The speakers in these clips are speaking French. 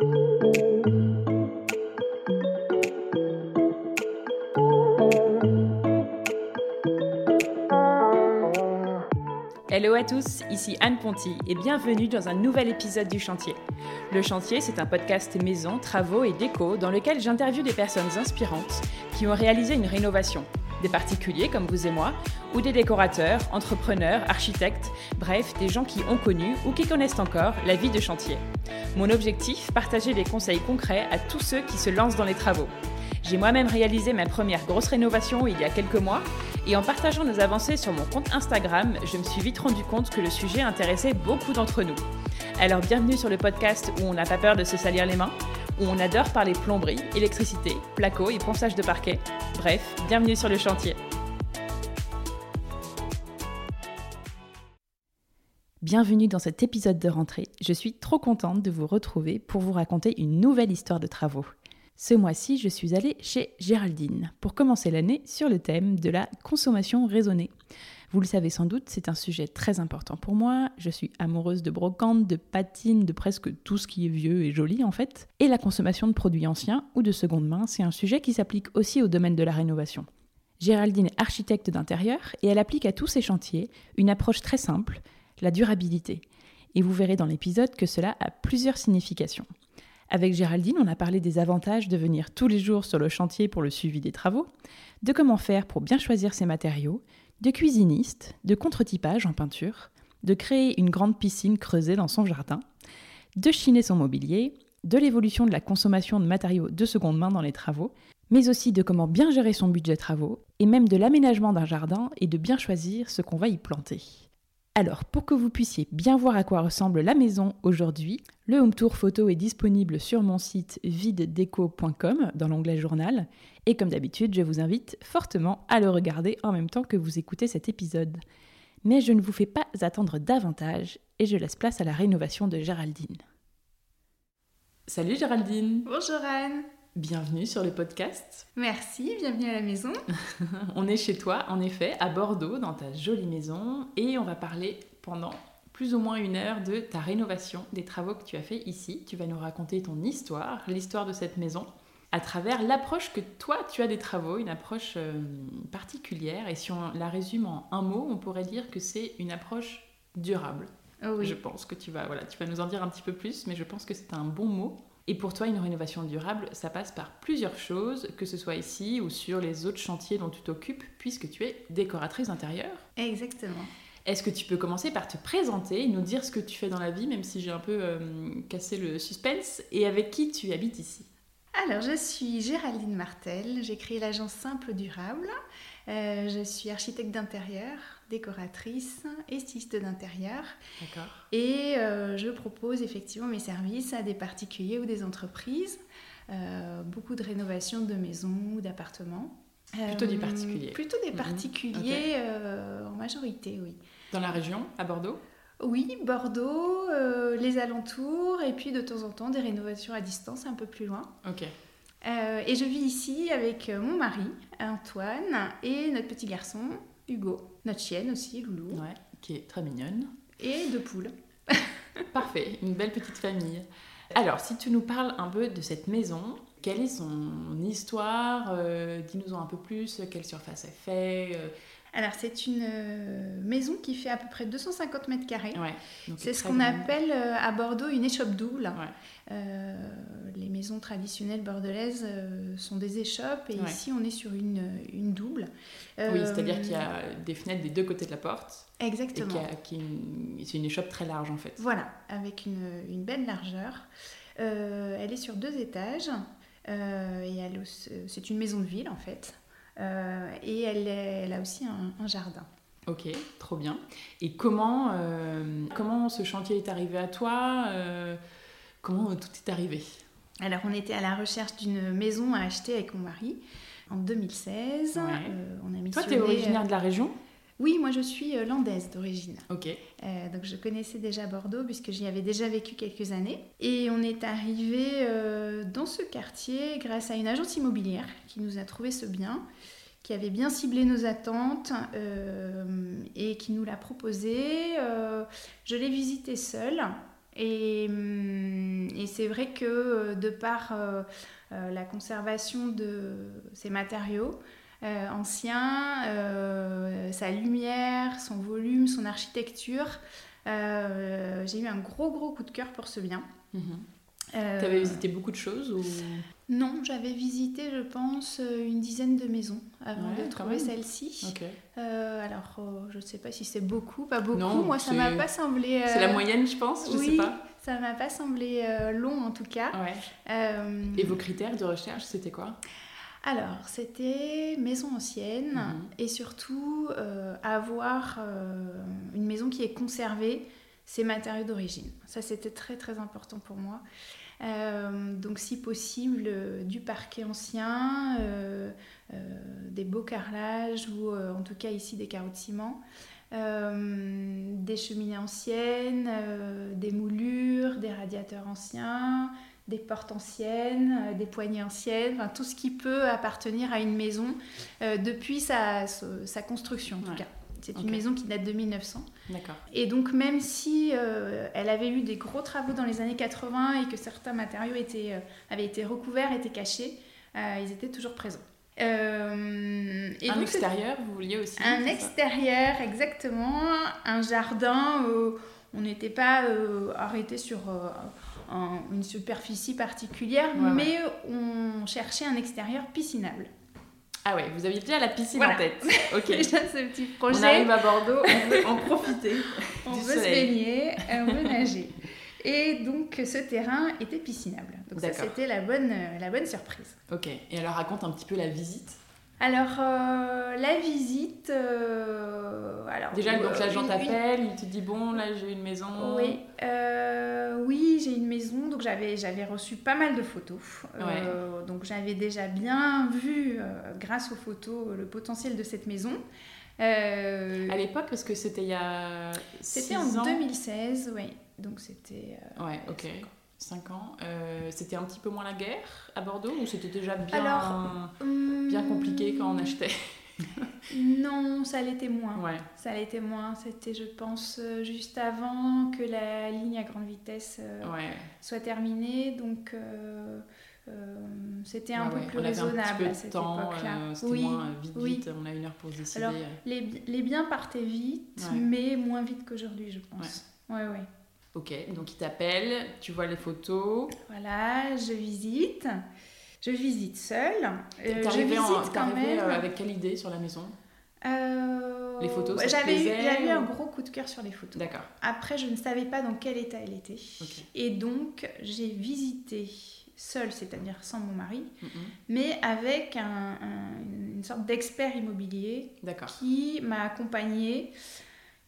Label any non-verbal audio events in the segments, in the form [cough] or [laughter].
Hello à tous, ici Anne Ponty et bienvenue dans un nouvel épisode du Chantier. Le Chantier, c'est un podcast maison, travaux et déco dans lequel j'interviewe des personnes inspirantes qui ont réalisé une rénovation. Des particuliers comme vous et moi, ou des décorateurs, entrepreneurs, architectes, bref, des gens qui ont connu ou qui connaissent encore la vie de chantier. Mon objectif, partager des conseils concrets à tous ceux qui se lancent dans les travaux. J'ai moi-même réalisé ma première grosse rénovation il y a quelques mois et en partageant nos avancées sur mon compte Instagram, je me suis vite rendu compte que le sujet intéressait beaucoup d'entre nous. Alors bienvenue sur le podcast où on n'a pas peur de se salir les mains, où on adore parler plomberie, électricité, placo et ponçage de parquet. Bref, bienvenue sur le chantier. Bienvenue dans cet épisode de rentrée. Je suis trop contente de vous retrouver pour vous raconter une nouvelle histoire de travaux. Ce mois-ci, je suis allée chez Géraldine pour commencer l'année sur le thème de la consommation raisonnée. Vous le savez sans doute, c'est un sujet très important pour moi. Je suis amoureuse de brocante, de patines, de presque tout ce qui est vieux et joli en fait. Et la consommation de produits anciens ou de seconde main, c'est un sujet qui s'applique aussi au domaine de la rénovation. Géraldine est architecte d'intérieur et elle applique à tous ses chantiers une approche très simple, la durabilité. Et vous verrez dans l'épisode que cela a plusieurs significations. Avec Géraldine, on a parlé des avantages de venir tous les jours sur le chantier pour le suivi des travaux, de comment faire pour bien choisir ses matériaux, de cuisiniste, de contre-typage en peinture, de créer une grande piscine creusée dans son jardin, de chiner son mobilier, de l'évolution de la consommation de matériaux de seconde main dans les travaux, mais aussi de comment bien gérer son budget travaux, et même de l'aménagement d'un jardin et de bien choisir ce qu'on va y planter. Alors, pour que vous puissiez bien voir à quoi ressemble la maison aujourd'hui, le home tour photo est disponible sur mon site videdeco.com dans l'onglet journal. Et comme d'habitude, je vous invite fortement à le regarder en même temps que vous écoutez cet épisode. Mais je ne vous fais pas attendre davantage et je laisse place à la rénovation de Géraldine. Salut Géraldine Bonjour Anne Bienvenue sur le podcast. Merci, bienvenue à la maison. [laughs] on est chez toi, en effet, à Bordeaux, dans ta jolie maison, et on va parler pendant plus ou moins une heure de ta rénovation, des travaux que tu as fait ici. Tu vas nous raconter ton histoire, l'histoire de cette maison, à travers l'approche que toi tu as des travaux, une approche euh, particulière. Et si on la résume en un mot, on pourrait dire que c'est une approche durable. Oh oui. Je pense que tu vas, voilà, tu vas nous en dire un petit peu plus, mais je pense que c'est un bon mot. Et pour toi, une rénovation durable, ça passe par plusieurs choses, que ce soit ici ou sur les autres chantiers dont tu t'occupes, puisque tu es décoratrice intérieure. Exactement. Est-ce que tu peux commencer par te présenter, nous dire ce que tu fais dans la vie, même si j'ai un peu euh, cassé le suspense, et avec qui tu habites ici? Alors, je suis Géraldine Martel, j'ai créé l'agence Simple Durable. Euh, je suis architecte d'intérieur, décoratrice et styliste d'intérieur. D'accord. Et euh, je propose effectivement mes services à des particuliers ou des entreprises. Euh, beaucoup de rénovations de maisons ou d'appartements. Plutôt du particulier. Plutôt des particuliers en majorité, oui. Dans la région, à Bordeaux? Oui, Bordeaux, les alentours, et puis de temps en temps des rénovations à distance un peu plus loin. Ok. Euh, et je vis ici avec euh, mon mari, Antoine, et notre petit garçon, Hugo. Notre chienne aussi, Loulou. Ouais, qui est très mignonne. Et deux poules. [laughs] Parfait, une belle petite famille. Alors, si tu nous parles un peu de cette maison, quelle est son histoire euh, Dis-nous en un peu plus, quelle surface elle fait alors, c'est une euh, maison qui fait à peu près 250 mètres carrés. Ouais, c'est ce qu'on appelle euh, à Bordeaux une échoppe double. Euh, les maisons traditionnelles bordelaises sont des échoppes et ici on est sur une, une double. oui, c'est-à-dire qu'il y a des fenêtres des deux côtés de la porte. Exactement. Et c'est une échoppe très large en fait. Voilà, avec une, une belle largeur. elle est sur deux étages. et c'est une maison de ville en fait. Euh, et elle, elle, a aussi un, jardin. Ok, trop bien. Et comment, euh, comment ce chantier est arrivé à toi? Euh, Comment tout est arrivé? Alors, on était à la recherche d'une maison à acheter avec mon mari en 2016. on a mis Toi, tu es originaire de la région? Oui, moi je suis euh, landaise d'origine. Ok. Euh, donc je connaissais déjà Bordeaux puisque j'y avais déjà vécu quelques années. Et on est arrivé euh, dans ce quartier grâce à une agence immobilière qui nous a trouvé ce bien, qui avait bien ciblé nos attentes et qui nous l'a proposé. je l'ai visité seule. Et, hum, et c'est vrai que euh, de par euh, euh, la conservation de ces matériaux euh, anciens, euh, sa lumière, son volume, son architecture, j'ai eu un gros gros coup de cœur pour ce bien. Mhm. Euh, T'avais visité beaucoup de choses ou... Non, j'avais visité, je pense, euh, une dizaine de maisons avant Ouais, de trouver celle-ci. Euh, alors, euh, je ne sais pas si c'est beaucoup, pas beaucoup. Non, Moi, ça m'a pas semblé. C'est la euh, moyenne, je pense, je oui, sais pas. ça m'a pas semblé euh, long en tout cas. Ouais. Euh, Et vos critères de recherche, c'était quoi? Alors, c'était maison ancienne Mhm. et surtout euh, avoir euh, une maison qui est conservée ses matériaux d'origine. Ça, c'était très très important pour moi. Euh, donc, si possible, euh, du parquet ancien, euh, des beaux carrelages ou en tout cas ici des carreaux de ciment. des cheminées anciennes, des moulures, des radiateurs anciens, des portes anciennes, des poignées anciennes, enfin, tout ce qui peut appartenir à une maison depuis sa, construction en tout cas. C'est une maison qui date de 1900. D'accord. Et donc même si euh, elle avait eu des gros travaux dans les années 80 et que certains matériaux étaient, euh, avaient été recouverts, étaient cachés, euh, ils étaient toujours présents. Euh, et un donc, extérieur, vous vouliez aussi un extérieur, exactement. Un jardin. euh, on n'était pas euh, arrêté sur un- une superficie particulière, Ouais, ouais. mais on cherchait un extérieur piscinable. Ah ouais, vous aviez déjà la piscine Voilà. en tête. [laughs] Ok. Déjà ce petit On projet. arrive à Bordeaux, on veut en [laughs] profiter. on veut se baigner, on veut nager. Et donc ce terrain était piscinable. Donc ça c'était la bonne, la bonne surprise. Ok. Et alors raconte un petit peu la visite. Alors euh, la visite, euh, Déjà, donc l'agent une- une- t'appelle, il te dit bon, là j'ai une maison. Oui, euh, oui j'ai une maison, donc j'avais, j'avais reçu pas mal de photos. Euh, donc j'avais déjà bien vu, euh, grâce aux photos, le potentiel de cette maison. À l'époque, parce que c'était il y a. c'était en ans. 2016, oui. Donc c'était... Ouais, ok. 5 ans. Euh, c'était un petit peu moins la guerre à Bordeaux ou c'était déjà bien, Alors, bien compliqué quand on achetait? Non, ça l'était moins. Ouais. Ça l'était moins. C'était, je pense, euh, juste avant que la ligne à grande vitesse euh, Ouais. soit terminée. Donc, euh, euh, c'était un Ouais, peu plus on avait un raisonnable petit peu à cette époque-là. c'était oui, moins vite, oui. vite, on a une heure pour se décider. Alors, les, bi- les biens partaient vite, mais moins vite qu'aujourd'hui, je pense. Ouais, ouais. Ok, donc il t'appelle, tu vois les photos. Voilà, je visite. Je visite seule. Euh, je visite en, quand même. euh, avec quelle idée sur la maison? Euh, Les photos, J'avais eu, un gros coup de cœur sur les photos. D'accord. Après, je ne savais pas dans quel état elle était. Et donc, j'ai visité seule, c'est-à-dire sans mon mari, Mhm. mais avec un- un- une sorte d'expert immobilier qui m'a accompagnée,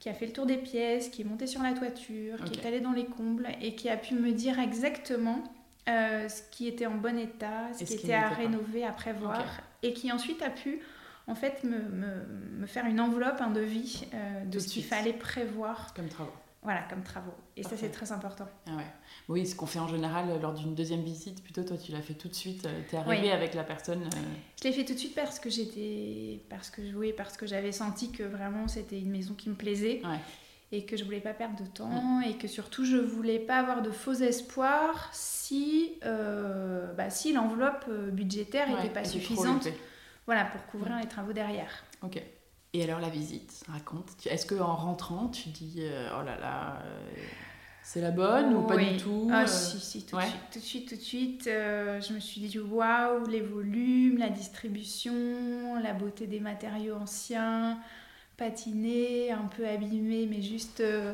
qui a fait le tour des pièces, qui est monté sur la toiture, qui est allé dans les combles et qui a pu me dire exactement euh, ce qui était en bon état, ce qui était à pas. rénover, à prévoir, et qui ensuite a pu en fait me, me- me faire une enveloppe, un devis euh, de Tout ce qu'il fallait prévoir, Comme travaux. voilà, comme travaux. Et ça c'est très important. Ah ouais. Oui, ce qu'on fait en général euh, lors d'une deuxième visite, plutôt toi tu l'as fait tout de suite, euh, t'es arrivé Oui. avec la personne. euh, Je l'ai fait tout de suite parce que j'étais, parce que oui, parce que j'avais senti que vraiment c'était une maison qui me plaisait Ouais. Et que je voulais pas perdre de temps et que surtout je voulais pas avoir de faux espoirs si, euh, bah, si l'enveloppe euh, budgétaire ouais, n'était pas suffisante, voilà, pour couvrir les travaux derrière. Ok. Et alors la visite, raconte. Est-ce qu'en rentrant, tu dis euh, oh là là, euh, c'est la bonne ou pas Oui. du tout Ah si, si, tout ouais. de suite, tout de suite, tout de suite. je me suis dit waouh, les volumes, la distribution, la beauté des matériaux anciens, patinés, un peu abîmés, mais juste, euh,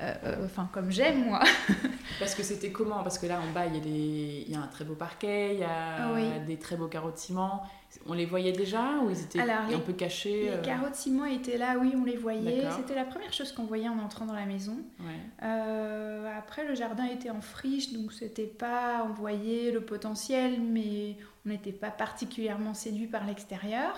euh, euh, enfin comme j'aime moi. [laughs] Parce que c'était comment? Parce que là en bas, il y, a des... il y a un très beau parquet, il y a Ah oui. des très beaux carreaux de ciment. On les voyait déjà ou ils étaient Alors, un les- peu cachés Les euh, carreaux de ciment étaient là, oui, on les voyait. C'était la première chose qu'on voyait en entrant dans la maison. ouais. Après, le jardin était en friche, donc c'était pas, on voyait le potentiel, mais on n'était pas particulièrement séduit par l'extérieur.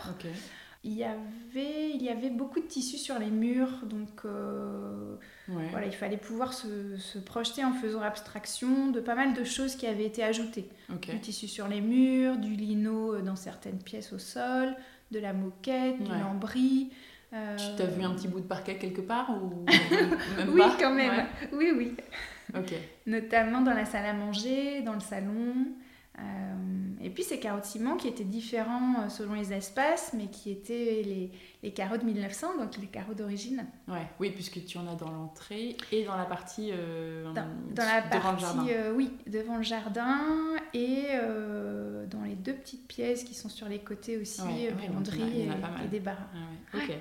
Il y avait, il y avait beaucoup de tissus sur les murs, donc euh, Ouais. voilà, il fallait pouvoir se, se projeter en faisant abstraction de pas mal de choses qui avaient été ajoutées. Du tissu sur les murs, du lino dans certaines pièces au sol, de la moquette, du lambris. euh, Tu t'as vu un petit bout de parquet quelque part ou [laughs] même Oui, pas quand même. Ouais. Oui, oui. Ok. notamment dans la salle à manger, dans le salon. Euh, et puis ces carreaux de ciment qui étaient différents euh, selon les espaces, mais qui étaient les, les carreaux de 1900, donc les carreaux d'origine. Ouais, oui, puisque tu en as dans l'entrée et dans la partie euh, Dans, dans la devant le partie, jardin. euh, oui, devant le jardin et euh, dans les deux petites pièces qui sont sur les côtés aussi, Ouais, ouais, a et, et des. Ah ouais, ok.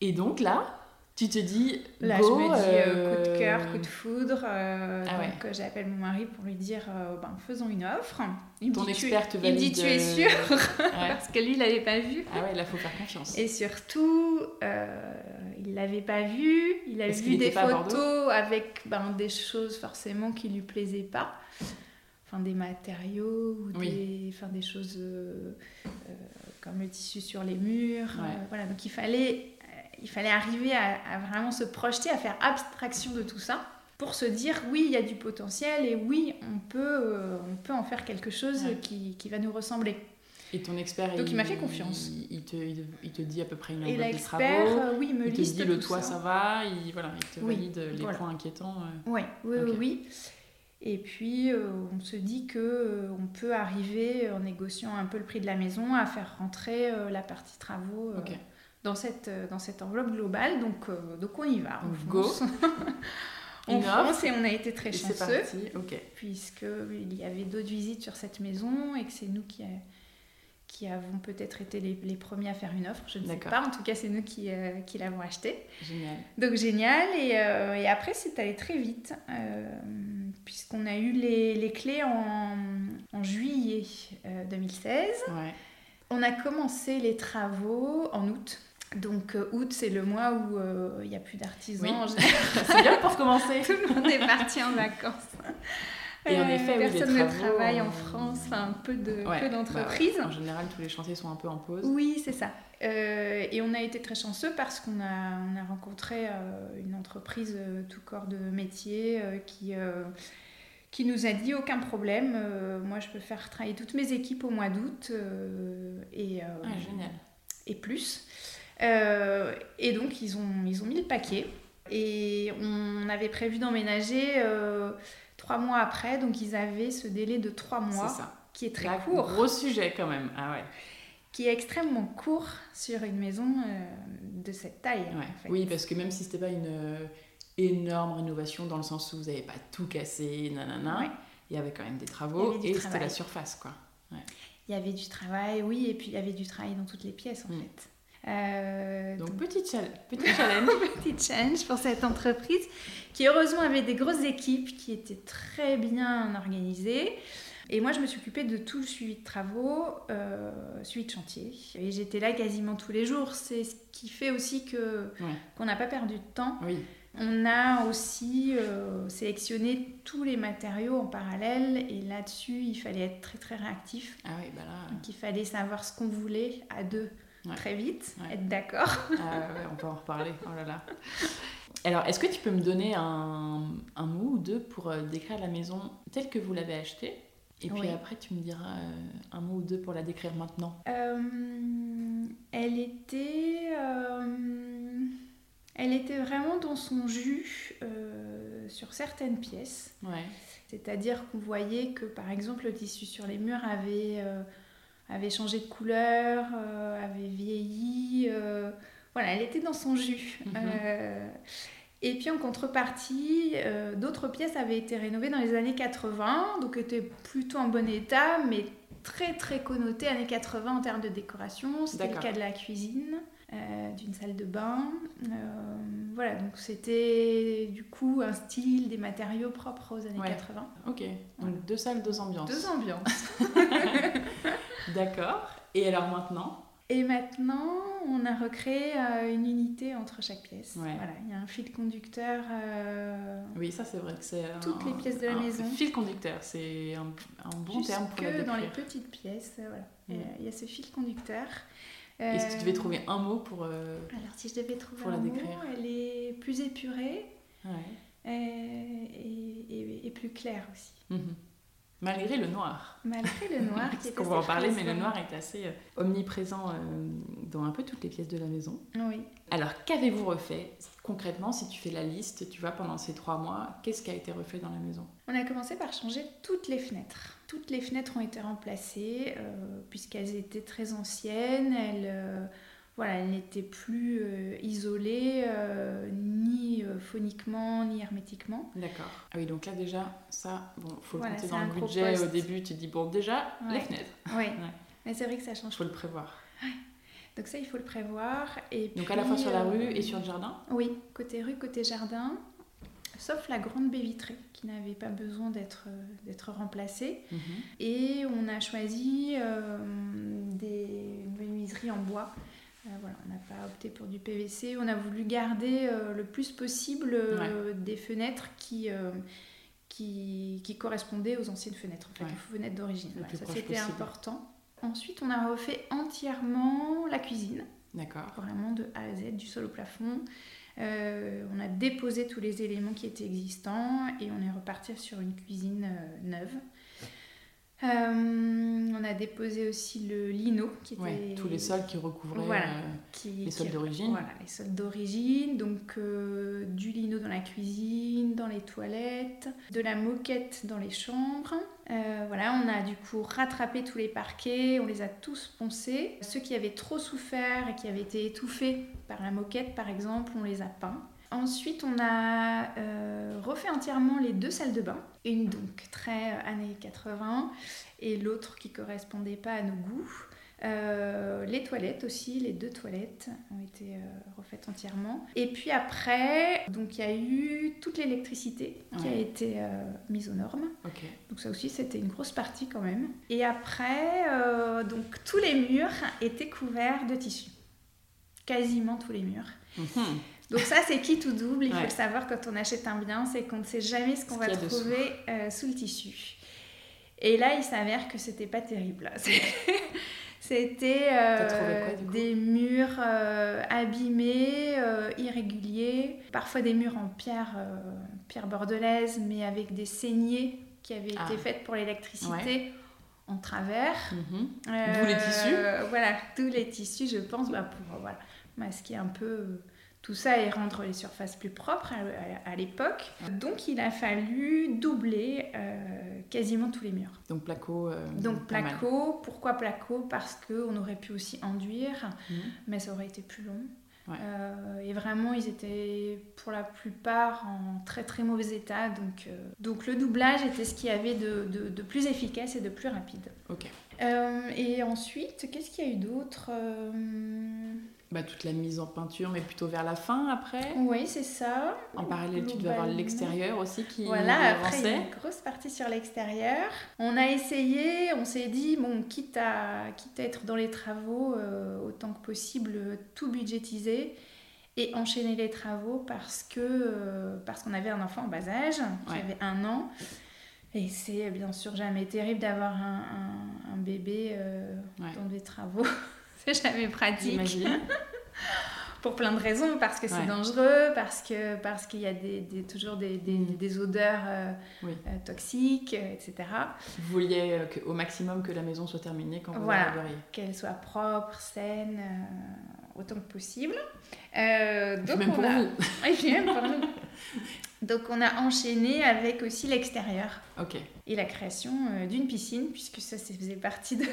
Et donc là, tu te dis, Là, go, je me dis euh, coup de euh, cœur, coup de foudre. euh, Ah donc, euh, j'appelle mon mari pour lui dire euh, ben, faisons une offre. Il me Ton dit, tu- expert te il me dit valide, tu es euh, sûr Ouais. [laughs] Parce que lui, il l'avait pas vu. Ah ouais, là, faut faire confiance. Et surtout, euh, il l'avait pas vu. Il a vu des photos avec ben, des choses forcément qui lui plaisaient pas. Enfin, des matériaux ou Oui. des, enfin, des choses euh, euh, comme le tissu sur les murs. Ouais. euh, voilà, donc il fallait, euh, il fallait arriver à, à vraiment se projeter, à faire abstraction de tout ça pour se dire oui, il y a du potentiel et oui, on peut, euh, on peut en faire quelque chose Ouais. qui, qui va nous ressembler. Et ton expert, Donc, il m'a fait confiance. Il, il te, il, te dit à peu près une enveloppe de travaux. euh, oui, me Il te liste dit le toit, ça va. Il, voilà, il te Oui, valide les voilà. points inquiétants. euh. Oui, oui, oui. Et puis, euh, on se dit que euh, on peut arriver, en négociant un peu le prix de la maison, à faire rentrer euh, la partie travaux euh, Ok. Dans, cette, euh, dans cette enveloppe globale. Donc, euh, donc on y va. on go. fonce. [laughs] on fonce et on a été très Et chanceux, parti. Ok. puisque il y avait d'autres visites sur cette maison et que c'est nous qui, a- qui avons peut-être été les, les premiers à faire une offre. Je ne sais pas. En tout cas, c'est nous qui, euh, qui l'avons acheté. Génial. Donc génial, et, euh, et après c'est allé très vite, euh, puisqu'on a eu les, les clés en, en juillet euh, 2016. Ouais. On a commencé les travaux en août. Donc euh, août c'est le mois où euh, il n'y a plus d'artisans. Oui. En [laughs] général, C'est bien pour commencer. tout le monde est parti en vacances. Et en effet, oui, personne ne travaille en France, enfin peu de Ouais, peu bah d'entreprises. En général, tous les chantiers sont un peu en pause. Oui, c'est ça. Euh, et on a été très chanceux parce qu'on a, on a rencontré euh, une entreprise euh, tout corps de métier qui, qui nous a dit aucun problème, moi je peux faire travailler toutes mes équipes au mois d'août et, Ah, génial. et plus. Euh, et donc ils ont, ils ont mis le paquet et on avait prévu d'emménager euh, trois mois après, donc ils avaient ce délai de trois mois ça. qui est très Là, court Gros sujet quand même. Ah ouais. qui est extrêmement court sur une maison euh, de cette taille. Ouais. en fait. Oui, parce que même si c'était pas une euh, énorme rénovation dans le sens où vous n'avez pas tout cassé, nanana, Ouais. il y avait quand même des travaux et c'était la surface, quoi. Il y avait du travail, oui, et puis il y avait du travail dans toutes les pièces en Mm. fait. Euh, Donc, donc, petit, chal- petit challenge. [laughs] petit challenge pour cette entreprise qui heureusement avait des grosses équipes qui étaient très bien organisées. Et moi, je me suis occupée de tout le suivi de travaux, euh, suivi de chantier. Et j'étais là quasiment tous les jours. C'est ce qui fait aussi que Ouais. qu'on n'a pas perdu de temps. oui. On a aussi euh, sélectionné tous les matériaux en parallèle et là-dessus, il fallait être très très réactif. Ah oui, bah là. Donc il fallait savoir ce qu'on voulait à deux Ouais. très vite, Ouais. être d'accord. Ah on peut en reparler. Oh là là. Alors, est-ce que tu peux me donner un, un mot ou deux pour euh, décrire la maison telle que vous l'avez achetée? Et puis Oui. après, tu me diras euh, un mot ou deux pour la décrire maintenant. Euh, elle était, elle était vraiment dans son jus euh, sur certaines pièces. Ouais. C'est-à-dire qu'on voyait que par exemple le tissu sur les murs avait, euh, avait changé de couleur, euh, avait vieilli. euh, voilà, elle était dans son jus. Mhm. Euh, et puis en contrepartie, d'autres pièces avaient été rénovées dans les années 80, donc étaient plutôt en bon état, mais très très connotées années 80 en termes de décoration. C'était le cas de la cuisine, d'une salle de bain. Voilà, donc c'était du coup un style, des matériaux propres aux années Ouais. 80. Ok. Donc, deux salles, deux ambiances. Deux ambiances. [laughs] D'accord. Et alors maintenant? Et maintenant, on a recréé euh, une unité entre chaque pièce. Ouais. Voilà, il y a un fil conducteur. euh, Oui, ça c'est vrai que c'est. Toutes un- les pièces de la un maison. Fil conducteur, c'est un, un bon terme pour jusque dans les petites pièces. euh, voilà. Mm. Euh, Il y a ce fil conducteur. Et si tu devais trouver un mot pour. Alors, si je devais trouver pour la un mot, décrire. elle est plus épurée Ouais. et, et- et plus claire aussi. Mhm. Malgré le noir. Malgré le noir. qui Parce qu'on va en parler, mais le noir est assez euh, omniprésent euh, dans un peu toutes les pièces de la maison. Oui. Alors, qu'avez-vous refait concrètement si tu fais la liste, tu vois, pendant ces trois mois Qu'est-ce qui a été refait dans la maison? On a commencé par changer toutes les fenêtres. Toutes les fenêtres ont été remplacées euh, puisqu'elles étaient très anciennes. Elles voilà, elle n'était plus euh, euh, ni euh, hermétiquement. D'accord. Ah oui, donc là déjà, ça, bon, faut le compter dans le budget au début. Tu dis, bon, déjà, les fenêtres. [laughs] Oui, mais c'est vrai que ça change. Il faut le prévoir. Donc ça, il faut le prévoir. Et donc à la fois sur la rue et sur le jardin Oui, côté rue, côté jardin. Sauf la grande baie vitrée qui n'avait pas besoin d'être remplacée. Mhm. Et on a choisi des menuiseries en bois euh, voilà, on n'a pas opté pour du PVC. On a voulu garder euh, le plus possible euh, des fenêtres qui, qui, qui, correspondaient aux anciennes fenêtres, en fait, les fenêtres d'origine. ça, c'était important. Ensuite, on a refait entièrement la cuisine. D'accord. Vraiment de A à Z, du sol au plafond. on a déposé tous les éléments qui étaient existants et on est reparti sur une cuisine neuve. Euh, on a déposé aussi le lino, qui était... tous les sols qui recouvraient euh, les sols d'origine. Voilà, les sols d'origine. Donc euh, du lino dans la cuisine, dans les toilettes, de la moquette dans les chambres. voilà, on a du coup rattrapé tous les parquets, on les a tous poncés. Ceux qui avaient trop souffert et qui avaient été étouffés par la moquette, par exemple, on les a peints. Ensuite, on a euh, refait entièrement les deux salles de bain. Une donc très euh, années 80 et l'autre qui correspondait pas à nos goûts. Euh, les toilettes aussi, les deux toilettes ont été refaites entièrement. Et puis après, donc il y a eu toute l'électricité qui a été mise aux normes. Donc ça aussi c'était une grosse partie quand même. Et après, donc tous les murs étaient couverts de tissu, quasiment tous les murs. Mhm. Donc ça, c'est qui tout double. Il faut le savoir quand on achète un bien, c'est qu'on ne sait jamais ce qu'on va trouver euh, sous le tissu. Et là, il s'avère que c'était pas terrible. [laughs] C'était euh, des murs euh, abîmés, irréguliers, parfois des murs en pierre, pierre bordelaise, mais avec des saignées qui avaient été ah. faites pour l'électricité. en travers. Mhm. D'où les tissus. Voilà, tous les tissus, je pense, bah, pour voilà, masquer un peu tout ça et rendre les surfaces plus propres à, l'époque. Donc il a fallu doubler euh, quasiment tous les murs. Donc placo. Euh, Donc placo. Pourquoi placo? Parce qu'on aurait pu aussi enduire, mhm. mais ça aurait été plus long. Euh, et vraiment, ils étaient pour la plupart en très très mauvais état. Donc, donc le doublage était ce qu'il y avait de, de, de, plus efficace et de plus rapide. Ok. et ensuite, qu'est-ce qu'il y a eu d'autre? Bah, toute la mise en peinture, mais plutôt vers la fin après. Oui, c'est ça. En parallèle, tu dois avoir l'extérieur aussi qui Voilà, après, il y a une grosse partie sur l'extérieur. On a essayé, on s'est dit, bon, quitte à, quitte à être dans les travaux, euh, autant que possible, tout budgétiser et enchaîner les travaux parce que euh, parce qu'on avait un enfant en bas âge, qui avait un an. Et c'est bien sûr jamais terrible d'avoir un, un, bébé euh, dans des travaux. [laughs] c'est jamais pratique. [laughs] Pour plein de raisons, parce que c'est dangereux, parce que parce qu'il y a des, des toujours des, des, mm. des odeurs euh, euh, toxiques, etc. Vous vouliez euh, au maximum que la maison soit terminée quand vous voilà, qu'elle soit propre, saine, autant que possible. donc même pour vous. [laughs] Et même pour nous. Donc on a enchaîné avec aussi l'extérieur. Ok. Et la création d'une piscine, puisque ça, ça faisait partie de,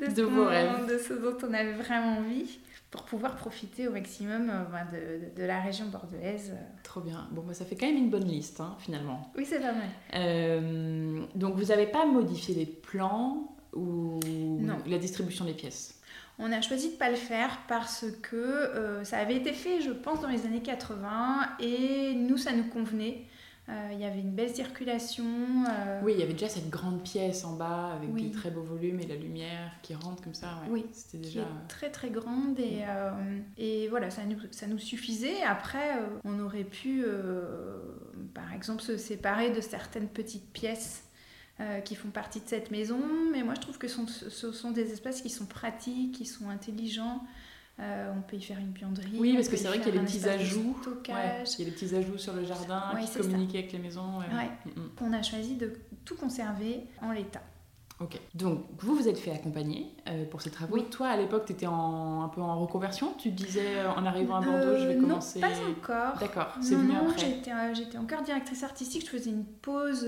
de, de vos rêves. De ce dont on avait vraiment envie pour pouvoir profiter au maximum euh, ben, de, de, la région bordelaise. Trop bien. Bon, bah, ça fait quand même une bonne liste, hein, finalement. Oui, c'est pas mal. Euh, donc, vous n'avez pas modifié les plans ou la distribution des pièces? On a choisi de ne pas le faire parce que euh, ça avait été fait, je pense, dans les années 80 et nous, ça nous convenait. Euh, il y avait une belle circulation. Euh, oui, il y avait déjà cette grande pièce en bas avec des très beaux volumes et la lumière qui rentre comme ça. Oui, c'était déjà très très grande et, euh, et voilà, ça nous, ça nous suffisait. Après, on aurait pu, par exemple, se séparer de certaines petites pièces. qui font partie de cette maison, mais moi je trouve que ce sont des espaces qui sont pratiques, qui sont intelligents, on peut y faire une buanderie. Oui, parce que c'est vrai qu'il y a des petits ajouts. Ouais, il y a des petits ajouts sur le jardin Ouais, qui communiquent avec les maisons. ouais. Mm, mm. On a choisi de tout conserver en l'état. Ok. Donc, vous vous êtes fait accompagner euh, pour ces travaux. Oui. Toi, à l'époque, tu étais en, un peu en reconversion. Tu disais, euh, en arrivant à Bordeaux, je vais Euh, commencer. Non, pas encore. D'accord, c'est venu non, après. J'étais, euh, j'étais encore directrice artistique. Je faisais une pause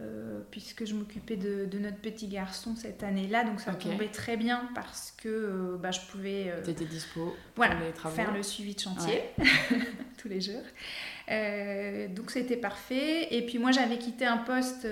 euh, puisque je m'occupais de, de notre petit garçon cette année-là. Donc ça Ok. tombait très bien parce que euh, bah, je pouvais euh, étais dispo voilà, pour les travaux. faire le suivi de chantier [laughs] tous les jours. Euh, donc c'était parfait. Et puis moi j'avais quitté un poste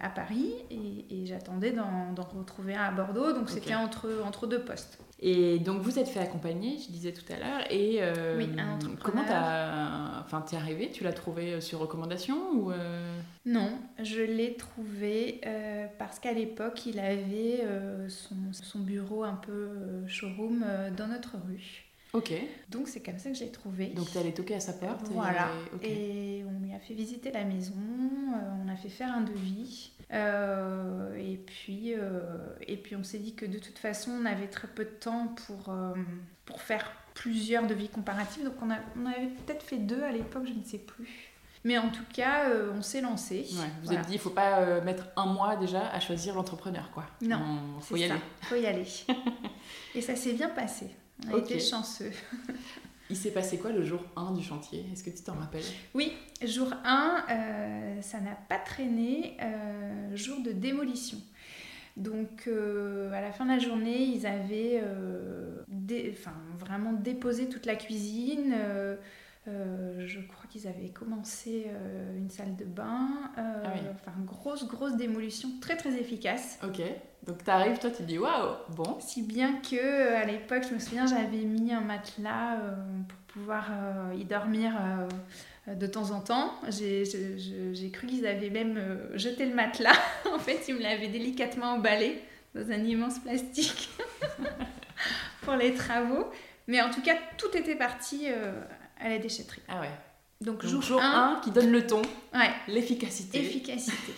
à Paris et, et j'attendais d'en, retrouver un à Bordeaux. Donc c'était entre, entre deux postes. Et donc, vous êtes fait accompagner, je disais tout à l'heure. Et euh, Oui, un entrepreneur. comment t'as. Enfin, t'es arrivé Tu l'as trouvé sur recommandation ou euh, Non, je l'ai trouvé euh, parce qu'à l'époque, il avait euh, son, son bureau un peu euh, showroom euh, dans notre rue. Ok. Donc c'est comme ça que je l'ai trouvé. Donc, t'es allé toquer à sa porte et- Voilà. Et on lui a fait visiter la maison, euh, on a fait faire un devis. Euh, et, puis, euh, et puis on s'est dit que de toute façon, on avait très peu de temps pour, euh, pour faire plusieurs devis comparatifs. Donc on, a, on avait peut-être fait deux à l'époque, je ne sais plus. Mais en tout cas, on s'est lancé. Ouais, vous Voilà. êtes dit, il faut pas mettre un mois déjà à choisir l'entrepreneur, quoi. Non, On- faut y ça, aller. faut y aller. [laughs] et ça s'est bien passé. On a été chanceux. [laughs] Il s'est passé quoi le jour 1 du chantier? Est-ce que tu t'en rappelles? Oui, jour 1, euh, ça n'a pas traîné, euh, jour de démolition. Donc euh, à la fin de la journée, ils avaient dé- vraiment déposé toute la cuisine. je crois qu'ils avaient commencé une salle de bain. Ah oui. Enfin, grosse, grosse démolition, très très efficace. Ok. Donc, t'arrives, toi, tu dis, waouh, bon. Si bien que euh, à l'époque, je me souviens, j'avais mis un matelas euh, pour pouvoir euh, y dormir euh, de temps en temps. J'ai cru qu'ils avaient même jeté le matelas. [laughs] en fait, ils me l'avaient délicatement emballé dans un immense plastique [laughs] pour les travaux. Mais en tout cas, tout était parti à la déchetterie. Ah ouais. Donc, Donc, jour, jour 1, 1 qui donne le ton, ouais, l'efficacité. efficacité.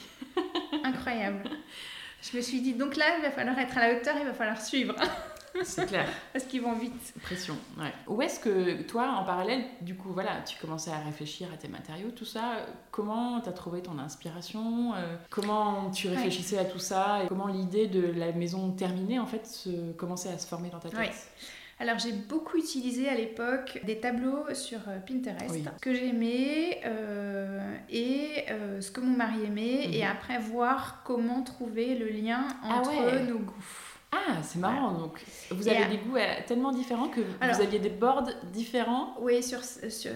Incroyable. [laughs] Je me suis dit, donc là, il va falloir être à la hauteur, il va falloir suivre, [laughs] C'est clair. parce qu'ils vont vite. Pression. Ouais. Où est-ce que toi, en parallèle, du coup, voilà, tu commençais à réfléchir à tes matériaux, tout ça. Comment t'as trouvé ton inspiration euh, Comment tu réfléchissais à tout ça et Comment l'idée de la maison terminée, en fait, se, commençait à se former dans ta tête? Ouais. Alors j'ai beaucoup utilisé à l'époque des tableaux sur euh, Pinterest, Oui. ce que j'aimais euh, et euh, ce que mon mari aimait, Mhm. et après voir comment trouver le lien Ah entre ouais. nos goûts. Ah, c'est marrant. Donc, vous avez des goûts tellement différents que Alors- vous aviez des boards différents. Oui, sur, sur,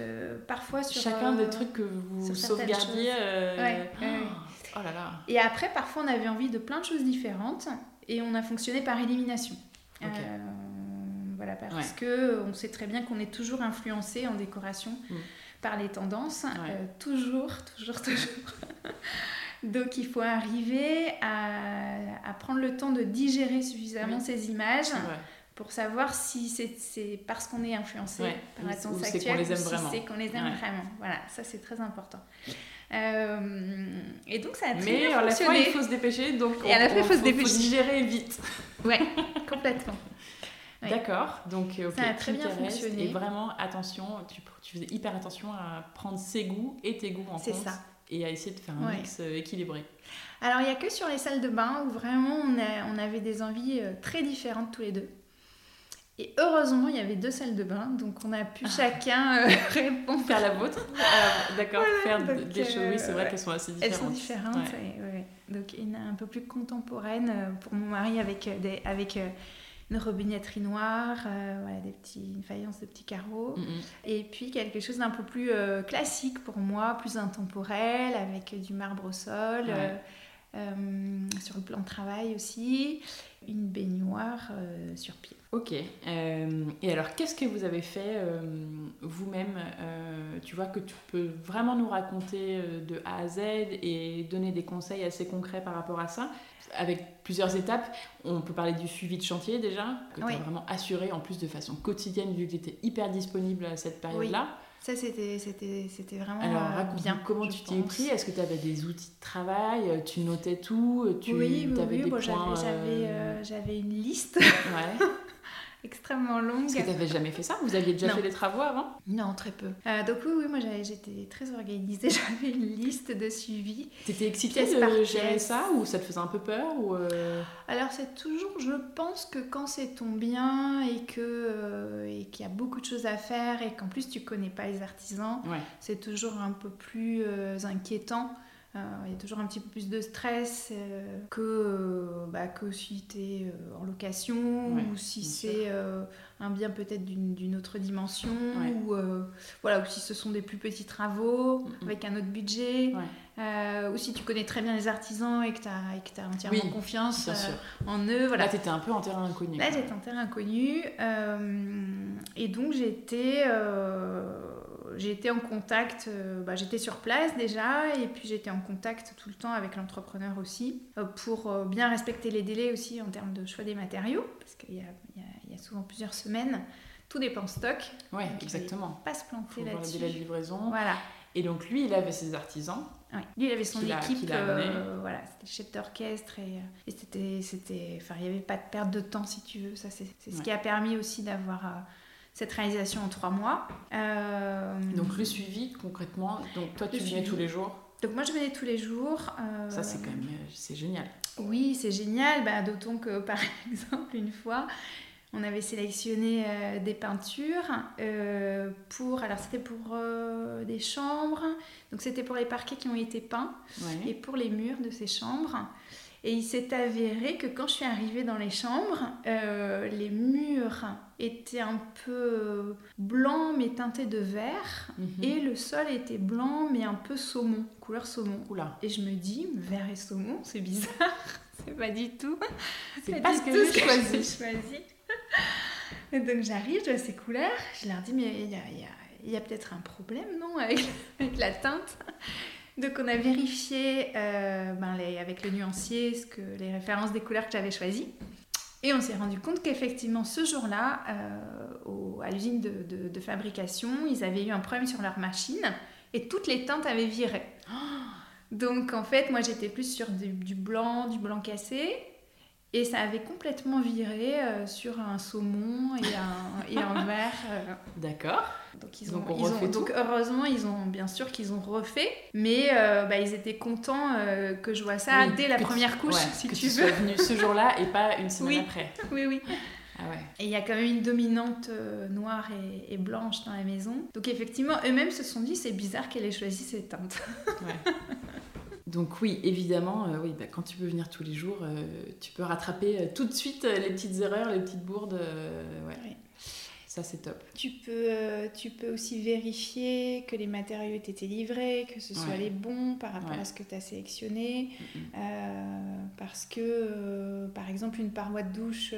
parfois sur... Chacun euh, des trucs que vous sauvegardiez. euh, Ouais, ouais. Oh là là. Et après, parfois, on avait envie de plein de choses différentes et on a fonctionné par élimination. Voilà, parce Ouais. que on sait très bien qu'on est toujours influencé en décoration Mm. par les tendances, Ouais. euh, toujours, toujours, [laughs] toujours. Donc il faut arriver à, à prendre le temps de digérer suffisamment Oui. ces images pour savoir si c'est parce qu'on est influencé Ouais. par la tendance actuelle ou si c'est qu'on les aime Ouais. vraiment. Voilà, ça c'est très important. Euh, et donc ça a très Mais bien à la fois, il faut se dépêcher, donc Et à la fois, il faut se dépêcher. digérer vite. Ouais, [laughs] complètement. Ouais. D'accord, donc ok, Ça a très bien fonctionné. Et vraiment, attention, tu, tu faisais hyper attention à prendre ses goûts et tes goûts en C'est compte. ça. Et à essayer de faire un Ouais. mix euh, équilibré. Alors il n'y a que sur les salles de bain où vraiment on, a- on avait des envies euh, très différentes tous les deux. Et heureusement, il y avait deux salles de bain, donc on a pu chacun euh, [laughs] répondre. Faire la vôtre [laughs] Ah, D'accord, faire donc, des choses, oui, c'est euh, vrai ouais. qu'elles sont assez Elles différentes. sont différentes. Ouais. Donc une un peu plus contemporaine euh, pour mon mari avec, euh, des, avec euh, une robinetterie noire, euh, voilà, des petits, une faïence de petits carreaux. Mm, mm. Et puis quelque chose d'un peu plus euh, classique pour moi, plus intemporel, avec du marbre au sol, Ouais. Euh, sur le plan de travail aussi, une baignoire euh, sur pied. Ok. euh, et alors, qu'est-ce que vous avez fait vous-même Tu vois que tu peux vraiment nous raconter de A à Z et donner des conseils assez concrets par rapport à ça? Avec plusieurs étapes. On peut parler du suivi de chantier déjà, que tu Oui. as vraiment assuré en plus de façon quotidienne vu que tu étais hyper disponible à cette période-là. Ça, c'était, vraiment Alors, euh, raconte bien. comment tu t'y es pense. pris Est-ce que tu avais des outils de travail euh, Tu notais tout tu oui, oui, avais oui, des bon, points j'avais, euh, euh, une liste Ouais, [laughs] extrêmement longue. Parce que tu n'avais jamais fait ça? Vous aviez déjà Non. fait des travaux avant? Non, très peu. Euh, donc oui, oui, moi j'étais très organisée, [laughs] j'avais une liste de suivi. T'étais excitée de gérer ça ou ça te faisait un peu peur ou euh, c'est toujours, je pense que quand c'est ton bien et que euh, et qu'il y a beaucoup de choses à faire et qu'en plus tu connais pas les artisans, Ouais. c'est toujours un peu plus euh, inquiétant. Euh, Il y a toujours un petit peu plus de stress que, bah, que si tu es en location Ouais, ou si c'est un bien peut-être d'une autre dimension Ouais. ou, voilà, ou si ce sont des plus petits travaux Mhm. avec un autre budget. Euh, ou si tu connais très bien les artisans et que tu as, entièrement Oui, confiance euh, en eux. Voilà. Là, t'étais un peu en terrain inconnu. Là, j'étais en terrain inconnu. euh, et donc, j'étais j'étais en contact. bah, j'étais sur place déjà. Et puis, j'étais en contact tout le temps avec l'entrepreneur aussi. pour bien respecter les délais aussi en termes de choix des matériaux. Parce qu'il y a, y y souvent plusieurs semaines. Tout dépend stock. Ouais, Donc, il exactement. Pas se planter là-dessus. de livraison. Voilà. Et donc lui, il avait ses artisans. Ouais. Lui, il avait son a- équipe, euh, voilà, c'était chef d'orchestre et, euh, et c'était, c'était, enfin, il n'y avait pas de perte de temps si tu veux. Ça, c'est, c'est ce qui a permis aussi d'avoir euh, cette réalisation en trois mois. Euh, Donc le suivi concrètement. Donc toi, tu Le venais suivi. tous les jours. donc moi, je venais tous les jours. Ça, c'est quand même, c'est génial. Oui, c'est génial. Bah, d'autant que, [laughs] par exemple, une fois, on avait sélectionné euh, des peintures euh, pour. Alors, c'était pour euh, des chambres. Donc, c'était pour les parquets qui ont été peints. Ouais. et pour les murs de ces chambres. Et il s'est avéré que quand je suis arrivée dans les chambres, les murs étaient un peu blancs mais teintés de vert. Mhm. Et le sol était blanc mais un peu saumon, couleur saumon. Oula, Et je me dis, vert et saumon, c'est bizarre. [laughs] c'est pas du tout. c'est pas pas du ce que j'ai choisi. Donc j'arrive, je vois ces couleurs, je leur dis, mais il y a, peut-être un problème, non, avec, avec la teinte? Donc on a vérifié euh, ben, les- avec le nuancier ce que, les références des couleurs que j'avais choisies. Et on s'est rendu compte qu'effectivement, ce jour-là, euh, à l'usine de, de- de fabrication, ils avaient eu un problème sur leur machine et toutes les teintes avaient viré. Donc en fait, moi j'étais plus sur du, du blanc, du blanc cassé. Et ça avait complètement viré euh, sur un saumon et un, et un [laughs] vert. euh. D'accord. Donc, ils ont, Donc, on ils ont- refait tout donc heureusement, ils ont bien sûr qu'ils ont refait, mais euh, bah, ils étaient contents que je vois ça Oui, dès la tu- première couche, ouais, si que tu tu veux. sois venu ce jour-là et pas une [laughs] semaine Oui. après. [laughs] Oui, oui. Ah ouais. Et il y a quand même une dominante euh, noire et, et blanche dans la maison. Donc effectivement, eux-mêmes se sont dit, c'est bizarre qu'elle ait choisi ces teintes. Ouais. Donc oui, évidemment, euh, oui, bah, quand tu peux venir tous les jours, euh, tu peux rattraper euh, tout de suite les petites erreurs, les petites bourdes. ouais. Ça, c'est top. Tu peux, tu peux aussi vérifier que les matériaux aient été livrés, que ce soit Ouais. les bons par rapport Ouais. à ce que tu as sélectionné. Mm, parce que, par exemple, une paroi de douche,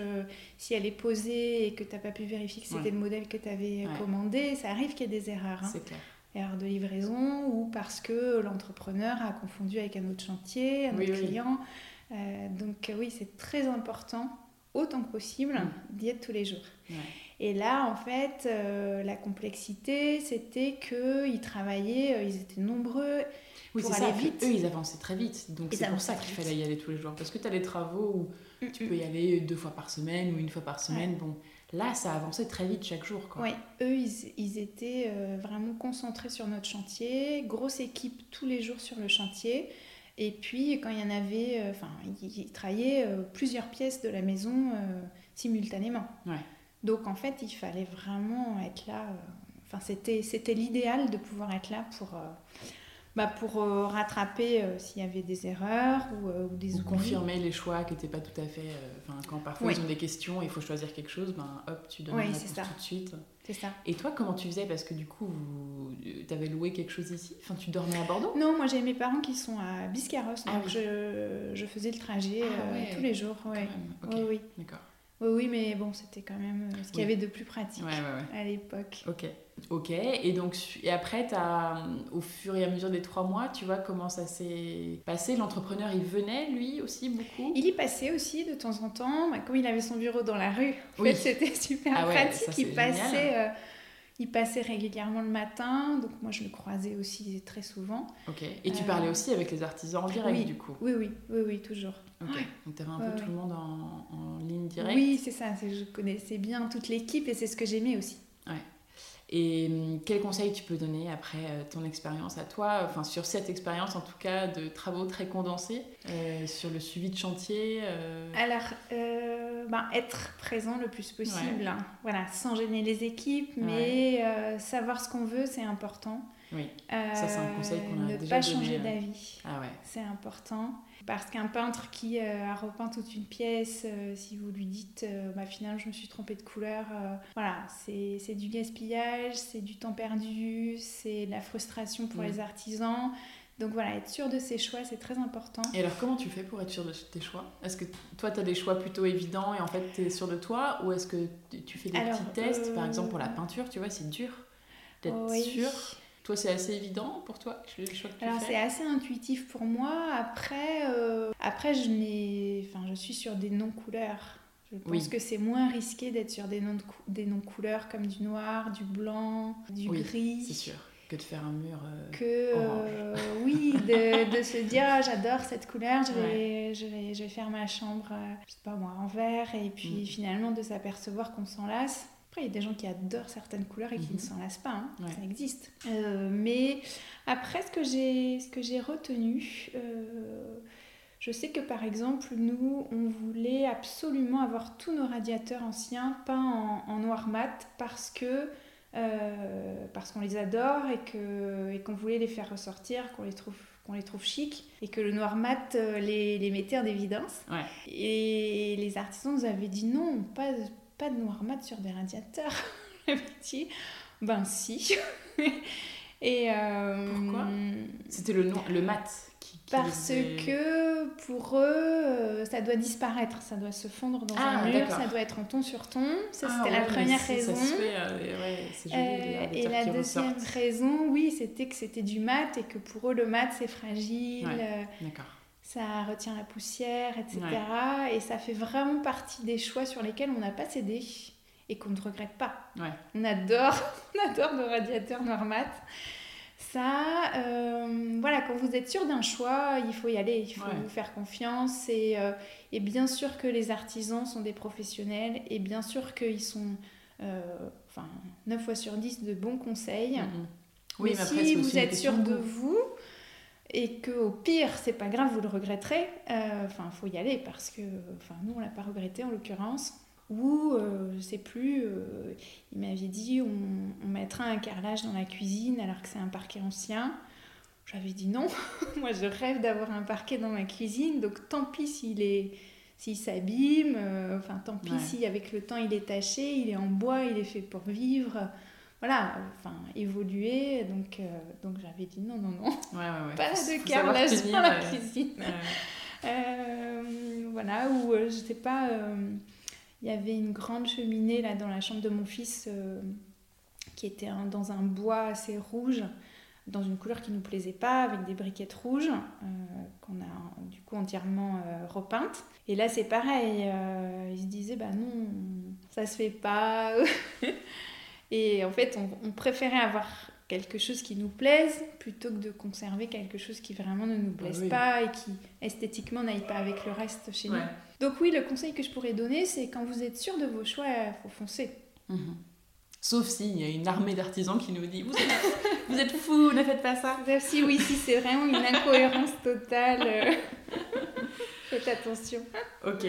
si elle est posée et que tu n'as pas pu vérifier que c'était le modèle que tu avais commandé, ça arrive qu'il y ait des erreurs. hein. C'est clair. Erreurs de livraison ou parce que l'entrepreneur a confondu avec un autre chantier, un Oui, autre oui. client. Euh, donc euh, oui, c'est très important, autant que possible, Mm. d'y être tous les jours. Ouais. Et là, en fait, euh, la complexité, c'était qu'ils travaillaient, euh, ils étaient nombreux. Oui, Pour c'est ça. aller puis vite. Eux, ils avançaient très vite. Donc c'est pour ça qu'il fallait y aller tous les jours. Parce que tu as les travaux où tu Mm, peux y aller deux fois par semaine ou une fois par semaine. Bon, là, ça avançait très vite chaque jour. Quoi. Oui, eux, ils, ils étaient euh, vraiment concentrés sur notre chantier, grosse équipe tous les jours sur le chantier. Et puis, quand il y en avait, euh, enfin, ils, ils travaillaient euh, plusieurs pièces de la maison simultanément. Ouais. Donc, en fait, il fallait vraiment être là. Enfin, c'était, c'était l'idéal de pouvoir être là pour, bah, pour euh, rattraper euh, s'il y avait des erreurs ou, euh, ou des Ou confirmer les choix qui n'étaient pas tout à fait. euh, quand parfois Oui. ils ont des questions, il faut choisir quelque chose, ben hop, tu donnes Oui, la réponse ça. tout de suite. C'est ça. Et toi, comment tu faisais? Parce que du coup, tu avais loué quelque chose ici? Enfin, tu dormais à Bordeaux? Non, moi j'ai mes parents qui sont à Biscarrosse, Ah donc oui. je, je faisais le trajet Ah ouais, tous les jours. Ouais. Oui, oui. d'accord. Oui, oui, mais bon, c'était quand même euh, ce qu'il y avait de plus pratique Ouais, ouais, ouais. à l'époque. Ok. Ok. Et donc, et après, as, au fur et à mesure des trois mois, tu vois comment ça s'est passé? L'entrepreneur, il venait, lui aussi, beaucoup? Il y passait aussi de temps en temps, bah, comme il avait son bureau dans la rue, en Oui. fait, c'était super Ah pratique. il, passait, euh, Il passait régulièrement le matin, donc moi je le croisais aussi très souvent. Ok. Et tu parlais aussi avec les artisans en direct du coup Oui, oui, oui, oui, toujours. Ok. Donc tu avais un peu tout le monde en, en ligne directe Oui, c'est ça. Je connaissais bien toute l'équipe et c'est ce que j'aimais aussi. Ouais. Et hum, quel conseil tu peux donner après euh, ton expérience à toi, enfin sur cette expérience en tout cas de travaux très condensés, euh, sur le suivi de chantier euh? Alors, ben, être présent le plus possible, voilà, sans gêner les équipes, mais savoir ce qu'on veut, c'est important. Oui, ça c'est un conseil qu'on a ne déjà donné. Ne pas changer d'avis, ah ouais. c'est important. Parce qu'un peintre qui euh, a repeint toute une pièce, euh, si vous lui dites euh, bah, finalement je me suis trompée de couleur, voilà, c'est du gaspillage, c'est du temps perdu, c'est de la frustration pour mm. les artisans. Donc voilà, être sûr de ses choix, c'est très important. Et alors comment tu fais pour être sûr de tes choix? Est-ce que toi, tu as des choix plutôt évidents et en fait, tu es sûr de toi? Ou est-ce que tu fais des petits tests Par exemple, pour la peinture, tu vois, c'est dur d'être sûr toi, c'est assez évident pour toi les choix que tu Alors, c'est assez intuitif pour moi. Après, euh, après je, enfin, je suis sur des non-couleurs. Je pense que c'est moins risqué d'être sur des non des non-couleurs comme du noir, du blanc, du oui, gris. C'est sûr. Que de faire un mur. Euh, que, euh, oui, de, de, se dire ah, j'adore cette couleur, je vais, je, vais, je vais faire ma chambre, je sais pas moi, en vert, et puis mm. finalement de s'apercevoir qu'on s'en lasse. Après, il y a des gens qui adorent certaines couleurs et qui ne mhm. s'en lassent pas, hein. ça existe. Euh, mais après, ce que j'ai, ce que j'ai retenu, euh, je sais que par exemple, nous, on voulait absolument avoir tous nos radiateurs anciens peints en, noir mat parce que euh, parce qu'on les adore et qu'on voulait les faire ressortir, qu'on les trouve qu'on les trouve chics et que le noir mat les, les mettait en évidence. Et les artisans nous avaient dit non, pas pas de noir mat sur des radiateurs. [laughs] dit, ben si. [laughs] Et euh, Pourquoi? C'était le, le mat Parce que pour eux, euh, ça doit disparaître, ça doit se fondre dans ah, un mur, ça doit être en ton sur ton. Ça, ah, c'était la première raison. Ça se fait, euh, ouais, joli, et la deuxième raison, oui, c'était que c'était du mat et que pour eux, le mat, c'est fragile. D'accord ça retient la poussière, etc. Et ça fait vraiment partie des choix sur lesquels on n'a pas cédé et qu'on ne regrette pas. On adore, [laughs] on adore nos radiateurs Normat. Ça, euh, voilà, quand vous êtes sûr d'un choix, il faut y aller, il faut vous faire confiance. Et, euh, et, bien sûr que les artisans sont des professionnels et bien sûr qu'ils sont, euh, enfin, 9 fois sur 10 de bons conseils. Oui, mais, si vous êtes sûr de vous, et que au pire c'est pas grave vous le regretterez euh, enfin il faut y aller parce que enfin nous on l'a pas regretté en l'occurrence ou euh, je sais plus euh, il m'avait dit on, mettra un carrelage dans la cuisine alors que c'est un parquet ancien j'avais dit non [laughs] moi je rêve d'avoir un parquet dans ma cuisine donc tant pis s'il est s'il s'abîme enfin tant pis si avec le temps il est taché il est en bois il est fait pour vivre voilà, enfin, évoluer. Donc, euh, donc j'avais dit non, non, non. [laughs] Pas de carrelage dans la cuisine. Euh, voilà, ou euh, je sais pas, il y avait une grande cheminée là dans la chambre de mon fils qui était dans un bois assez rouge dans une couleur qui ne nous plaisait pas, avec des briquettes rouges, qu'on a du coup entièrement repeintes. Et là, c'est pareil, il se disait, bah non, ça se fait pas. [laughs] Et en fait, on, préférait avoir quelque chose qui nous plaise plutôt que de conserver quelque chose qui vraiment ne nous bah plaise pas et qui esthétiquement n'aille pas avec le reste chez nous. Donc oui, le conseil que je pourrais donner, c'est quand vous êtes sûr de vos choix, il faut foncer. Mhm. Sauf s'il y a une armée d'artisans qui nous dit vous êtes, vous êtes fous, ne faites pas ça. Si oui, si c'est vraiment une incohérence totale, euh, [laughs] faites attention. Ok.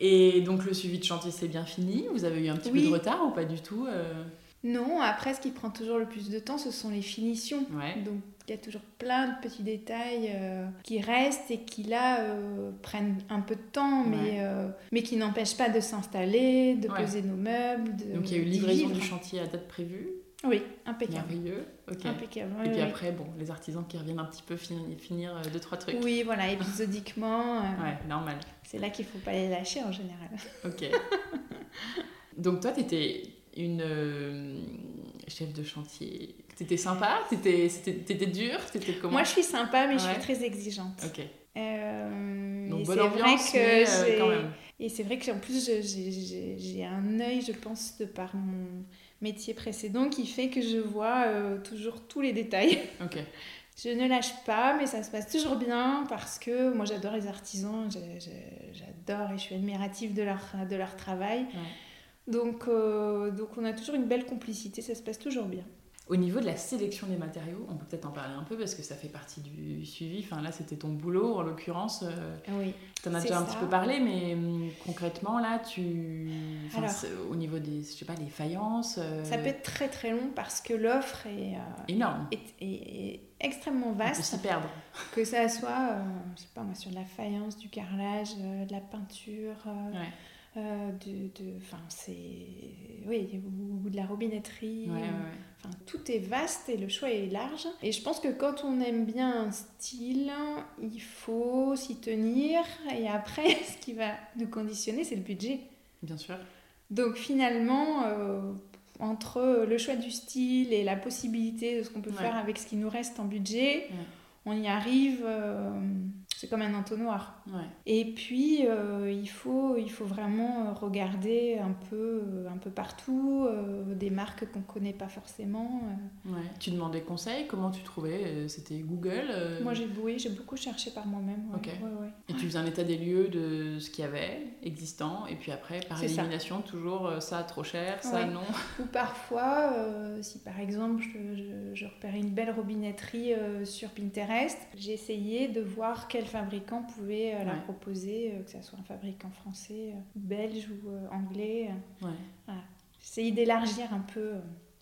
Et donc le suivi de chantier c'est bien fini? Vous avez eu un petit peu de retard ou pas du tout euh? Non, après, ce qui prend toujours le plus de temps, ce sont les finitions. Donc, il y a toujours plein de petits détails euh, qui restent et qui, là, euh, prennent un peu de temps, mais, euh, mais qui n'empêchent pas de s'installer, de poser nos meubles. De, Donc, il y a eu livraison du chantier à date prévue oui, impeccable. Merveilleux. Impeccable. et puis après, bon, les artisans qui reviennent un petit peu finir, finir deux, trois trucs. Oui, voilà, épisodiquement. [laughs] ouais, normal. C'est là qu'il ne faut pas les lâcher en général. [laughs] Ok. Donc toi, tu étais une euh, chef de chantier. T'étais sympa? T'étais dur? T'étais comment? Moi, je suis sympa, mais je suis très exigeante. Ok. Euh, Donc, bonne ambiance, mais, euh, quand même. Et c'est vrai que en plus, j'ai un œil, je pense, de par mon, métier précédent qui fait que je vois toujours tous les détails. [laughs] Ok. Je ne lâche pas, mais ça se passe toujours bien parce que moi j'adore les artisans, j'adore et je suis admirative de leur, de leur travail. Donc, donc on a toujours une belle complicité, ça se passe toujours bien. Au niveau de la sélection des matériaux, on peut peut-être en parler un peu parce que ça fait partie du suivi. Enfin, là, c'était ton boulot en l'occurrence. Euh, oui. Tu en as déjà un petit peu parlé, mais hum, concrètement, là, tu. Alors, au niveau des, je sais pas, les faïences. Euh, ça peut être très très long parce que l'offre est. Euh, énorme. Est, extrêmement vaste. On peut s'y perdre. Que ça soit, je sais pas moi, sur de la faïence, du carrelage, de la peinture. Ouais euh, de, de c'est oui ou, de la robinetterie enfin tout est vaste et le choix est large. Et je pense que quand on aime bien un style il faut s'y tenir. Et après [laughs] ce qui va nous conditionner c'est le budget. Bien sûr. Donc finalement euh, entre le choix du style et la possibilité de ce qu'on peut faire avec ce qui nous reste en budget on y arrive euh, c'est comme un entonnoir. Et puis, euh, il, faut, il faut vraiment regarder un peu, un peu partout, euh, des marques qu'on ne connaît pas forcément. Ouais. Tu demandais conseil Comment tu trouvais euh, C'était Google Moi, j'ai oui, beaucoup cherché par moi-même. et tu faisais un état des lieux de ce qu'il y avait existant, et puis après, par élimination, toujours ça trop cher, ça non? [laughs] Ou parfois, si par exemple, je, je, repérais une belle robinetterie sur Pinterest, j'ai essayé de voir quelle fabricant pouvait euh, la proposer, euh, que ce soit un fabricant français, euh, belge ou anglais. Ouais. J'essaye d'élargir un peu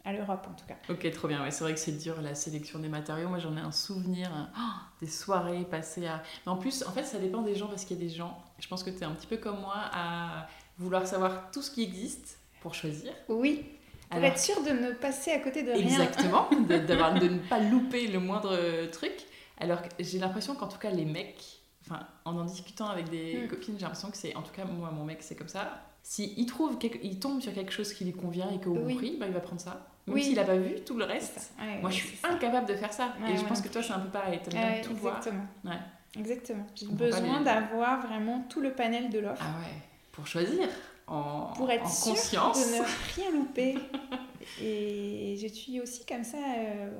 à l'Europe en tout cas. Ok, trop bien. Ouais, c'est vrai que c'est dur la sélection des matériaux. Moi, j'en ai un souvenir oh, des soirées passées à. Mais en plus, en fait, ça dépend des gens parce qu'il y a des gens. Je pense que tu es un petit peu comme moi à vouloir savoir tout ce qui existe pour choisir. Oui. Pour être sûr de ne passer à côté de rien. Exactement, de, de [laughs] ne pas louper le moindre truc. Alors j'ai l'impression qu'en tout cas, les mecs, enfin, en en discutant avec des hmm. copines, j'ai l'impression que c'est, en tout cas, moi, mon mec, c'est comme ça. S'il il trouve, il tombe sur quelque chose qui lui convient et qu'au bon prix, bah, il va prendre ça. Même oui. s'il n'a pas vu tout le reste. moi, je suis incapable de faire ça. et je pense que toi, c'est un peu pareil. Tu bien tout exactement. voir. Exactement. J'ai besoin d'avoir vraiment tout le panel de l'offre. Ah ouais. Pour choisir. En, pour être en sûr conscience. de ne [laughs] rien louper. et je suis aussi comme ça. Euh,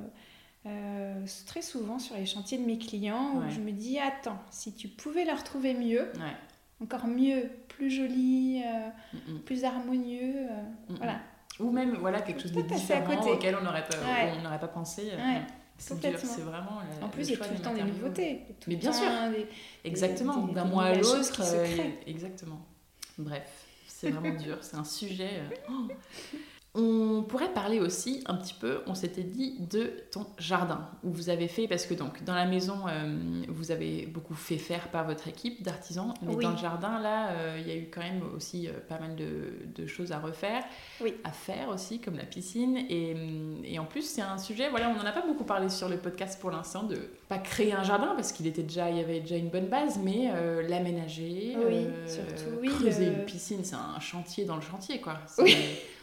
euh, très souvent sur les chantiers de mes clients où je me dis attends, si tu pouvais leur trouver mieux, encore mieux, plus joli, euh, mm, mm. plus harmonieux, euh, mm, voilà. Ou même voilà quelque chose de différent auquel on n'aurait pas, pas pensé. C'est vraiment. en plus, il y a tout le temps des nouveautés. Mais bien sûr. Exactement. D'un mois à l'autre. exactement. Bref, c'est vraiment dur. C'est un sujet. [laughs] Oh. On pourrait parler aussi un petit peu, on s'était dit, de ton jardin, où vous avez fait, parce que donc dans la maison, euh, vous avez beaucoup fait faire par votre équipe d'artisans, mais dans le jardin, là, euh, il y a eu quand même aussi euh, pas mal de, choses à refaire, à faire aussi, comme la piscine. Et, en plus, c'est un sujet, voilà, on n'en a pas beaucoup parlé sur le podcast pour l'instant, de pas créer un jardin, parce qu'il était déjà, il y avait déjà une bonne base, mais l'aménager, creuser une piscine, c'est un chantier dans le chantier, quoi.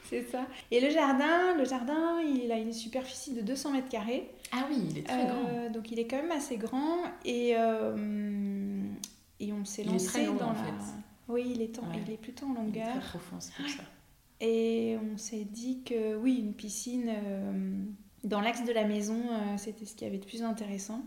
C'est ça. Et le jardin, le jardin, il a une superficie de 200 mètres carrés. Ah oui, il est très grand. Euh, donc il est quand même assez grand et, euh, et on s'est lancé long, dans en la... Fait. Oui, il est, il est plutôt en longueur. Il est très profond, c'est pour ça. Et on s'est dit que oui, une piscine euh, dans l'axe de la maison, c'était ce qui avait de plus intéressant.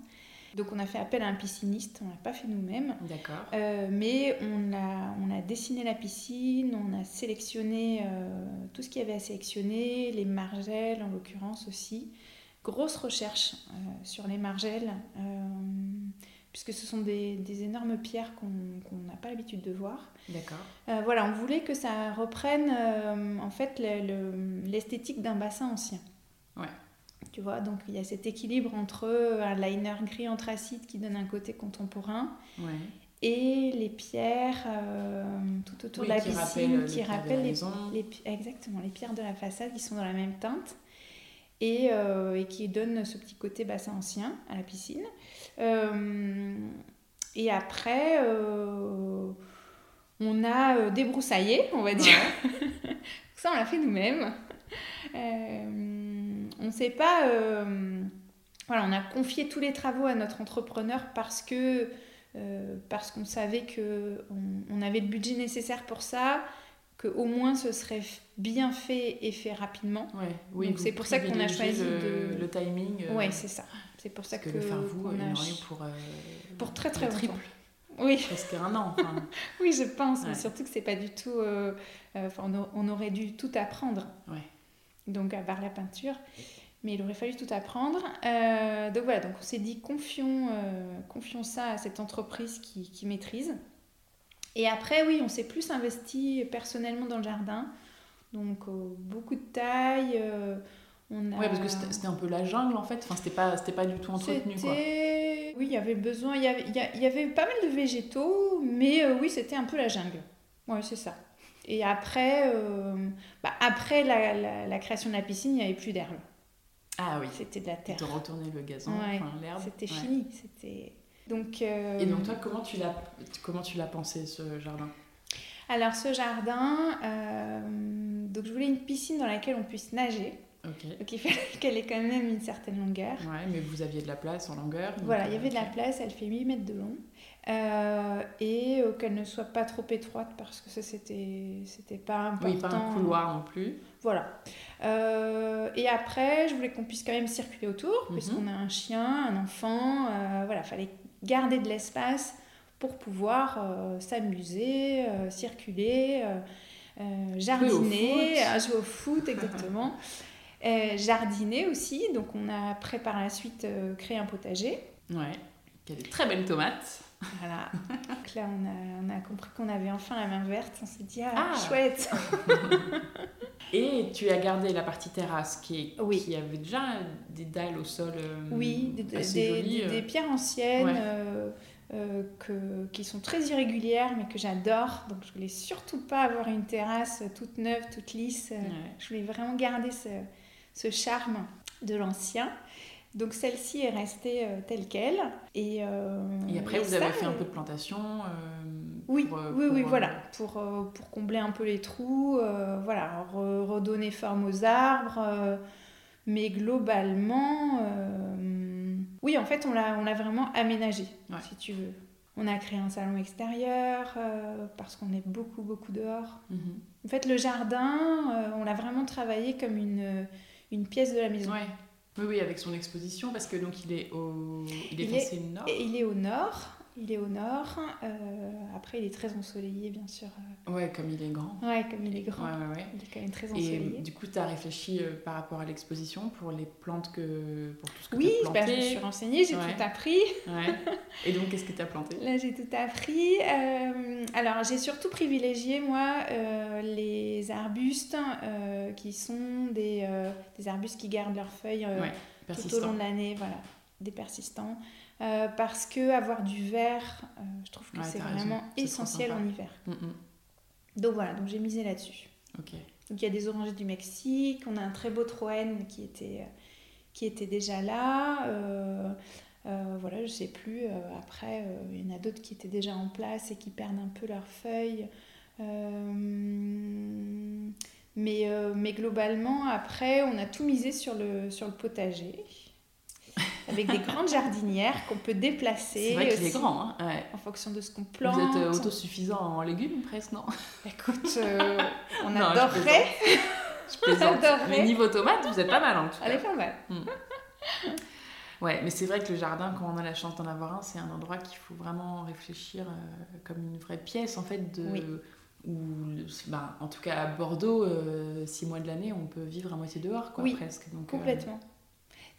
Donc on a fait appel à un pisciniste, on l'a pas fait nous-mêmes. D'accord. Euh, mais on a, on a dessiné la piscine, on a sélectionné euh, tout ce qu'il y avait à sélectionner, les margelles en l'occurrence aussi. Grosse recherche euh, sur les margelles, puisque ce sont des, des énormes pierres qu'on n'a pas l'habitude de voir. D'accord. voilà, on voulait que ça reprenne en fait l'esthétique d'un bassin ancien. Ouais. Tu vois, donc il y a cet équilibre entre un liner gris anthracite qui donne un côté contemporain et les pierres euh, tout autour de la piscine qui rappellent les, les, exactement les pierres de la façade qui sont dans la même teinte et, euh, et qui donnent ce petit côté bassin ancien à la piscine. Euh, et après, on a débroussaillé, on va dire. [laughs] Ça, on l'a fait nous-mêmes on ne sait pas. Euh, voilà, on a confié tous les travaux à notre entrepreneur parce que euh, parce qu'on savait que on, avait le budget nécessaire pour ça, au moins ce serait bien fait et fait rapidement. Ouais, oui, Donc, c'est pour ça qu'on a choisi le, de- le timing. euh, Ouais, c'est ça. C'est pour ça que, que, le faire vous, en a pour, euh, pour très très longtemps. triple, Oui, presque un an. enfin. [laughs] oui, je pense, mais surtout que c'est pas du tout. Enfin, on, a- on aurait dû tout apprendre. Ouais. Donc à part la peinture, mais il aurait fallu tout apprendre. Euh, donc voilà, donc on s'est dit confions, euh, confions ça à cette entreprise qui, qui maîtrise. Et après, oui, on s'est plus investi personnellement dans le jardin. Donc euh, beaucoup de taille. on a... Ouais, parce que c'était un peu la jungle en fait. Enfin, c'était pas, c'était pas du tout entretenu quoi. Oui, il y avait besoin, il y avait, il y avait pas mal de végétaux, mais oui, c'était un peu la jungle. Ouais, c'est ça. Et après, euh, bah, après la, la- la création de la piscine, il n'y avait plus d'herbe. Ah oui. C'était de la terre. De retourner le gazon, Ouais, enfin l'herbe. C'était Ouais. fini. C'était... Donc, euh, Et donc toi, comment tu l'as, comment tu l'as pensé ce jardin? Alors, ce jardin, euh, donc je voulais une piscine dans laquelle on puisse nager. Ok. Donc, il fallait [laughs] qu'elle ait quand même une certaine longueur. Ouais, mais vous aviez de la place en longueur. Voilà, il y avait de la place, elle fait 8 mètres de long. Euh, et euh, qu'elle ne soit pas trop étroite parce que ça c'était c'était pas important. Oui, pas un couloir non plus. Voilà. Euh, et après, je voulais qu'on puisse quand même circuler autour, Mhm. puisqu'on a un chien, un enfant. voilà, fallait garder de l'espace pour pouvoir s'amuser, circuler, euh, euh, jardiner, foot. jouer au foot, exactement. [laughs] Jardiner aussi, donc on a après par la suite créé un potager. Ouais. Y a des très belles tomates. Voilà. Donc là, on a, on a compris qu'on avait enfin la main verte. On s'est dit, ah, Ah. chouette. [laughs] Et tu as gardé la partie terrasse qui, est, Oui. qui avait déjà des dalles au sol euh, Oui, des, assez des- jolies, des- euh. des pierres anciennes Ouais. euh, euh, que, qui sont très irrégulières, mais que j'adore. Donc, je voulais surtout pas avoir une terrasse toute neuve, toute lisse. Ouais. Je voulais vraiment garder ce, ce charme de l'ancien. Donc, celle-ci est restée euh, telle qu'elle. Et, euh, Et après, et vous ça, avez fait un euh, peu de plantation. euh, Oui, pour, oui, oui, pour, voilà, pour, pour combler un peu les trous, voilà, re- redonner forme aux arbres, mais globalement, oui, en fait, on l'a, vraiment aménagé, Ouais. si tu veux. On a créé un salon extérieur parce qu'on est beaucoup, beaucoup dehors. mhm. En fait, le jardin, on l'a vraiment travaillé comme une, une pièce de la maison. Ouais. Oui, oui, avec son exposition, parce que donc il est au, il est Il est- nord. Il est au nord, il est au nord. euh, après, il est très ensoleillé, bien sûr. Ouais, comme il est grand. Ouais, comme il est grand. Ouais, ouais, ouais. Il est quand même très Et ensoleillé. du coup, tu as réfléchi euh, par rapport à l'exposition pour les plantes que. pour tout ce que Oui, tu as bah, je planté? me suis renseignée, j'ai tout appris. Et donc, qu'est-ce que tu as planté? Là, j'ai tout appris. Euh, alors, j'ai surtout privilégié, moi, euh, les arbustes euh, qui sont des, euh, des arbustes qui gardent leurs feuilles euh, tout au long de l'année, voilà, des persistants. Euh, parce que avoir du vert, euh, je trouve que Ouais, c'est vraiment essentiel en hiver. Mm, mm. Donc voilà, donc j'ai misé là-dessus. Donc il y a des orangers du Mexique, on a un très beau Troène qui était, qui était déjà là. euh, euh, voilà, je sais plus. euh, après, euh, il y en a d'autres qui étaient déjà en place et qui perdent un peu leurs feuilles. Euh, mais, euh, mais globalement, après, on a tout misé sur le, sur le potager. Avec des grandes jardinières qu'on peut déplacer. C'est vrai qu'il est grand. Hein ouais. En fonction de ce qu'on Vous plante. êtes euh, autosuffisant en légumes, presque, non? Écoute, euh, [laughs] on Non, adorerait. Je [laughs] plaisante. Adorerais. Mais niveau tomates, vous êtes pas mal en tout Elle est cas. pas mal. Ouais, mais c'est vrai que le jardin, quand on a la chance d'en avoir un, c'est un endroit qu'il faut vraiment réfléchir euh, comme une vraie pièce en fait. De... Oui. Où, bah, en tout cas à Bordeaux, euh, six mois de l'année, on peut vivre à moitié dehors, quoi, Oui, presque. Donc, Complètement.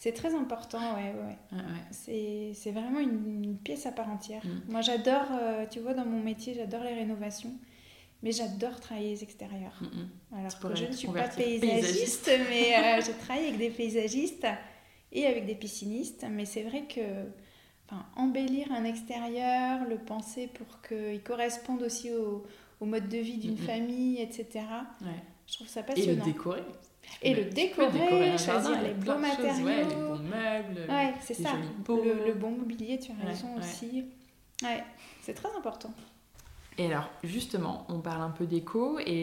C'est très important, ouais, ouais. C'est vraiment une, une pièce à part entière. Mm. Moi, j'adore, euh, tu vois, dans mon métier, j'adore les rénovations, mais j'adore travailler les extérieurs. Mm, mm. Alors que je ne suis pas paysagiste, [laughs] mais euh, [laughs] je travaille avec des paysagistes et avec des piscinistes. Mais c'est vrai que enfin, embellir un extérieur, le penser pour qu'il corresponde aussi au, au mode de vie d'une famille, etc. Ouais. Je trouve ça Et le passionnant. décorer. Et le décorer, décorer choisir jardin, les beaux choses, matériaux. ouais, les bons meubles. Ouais, c'est les ça. Le, le bon mobilier, tu as raison ouais. aussi. Ouais, c'est très important. Et alors, justement, on parle un peu d'éco et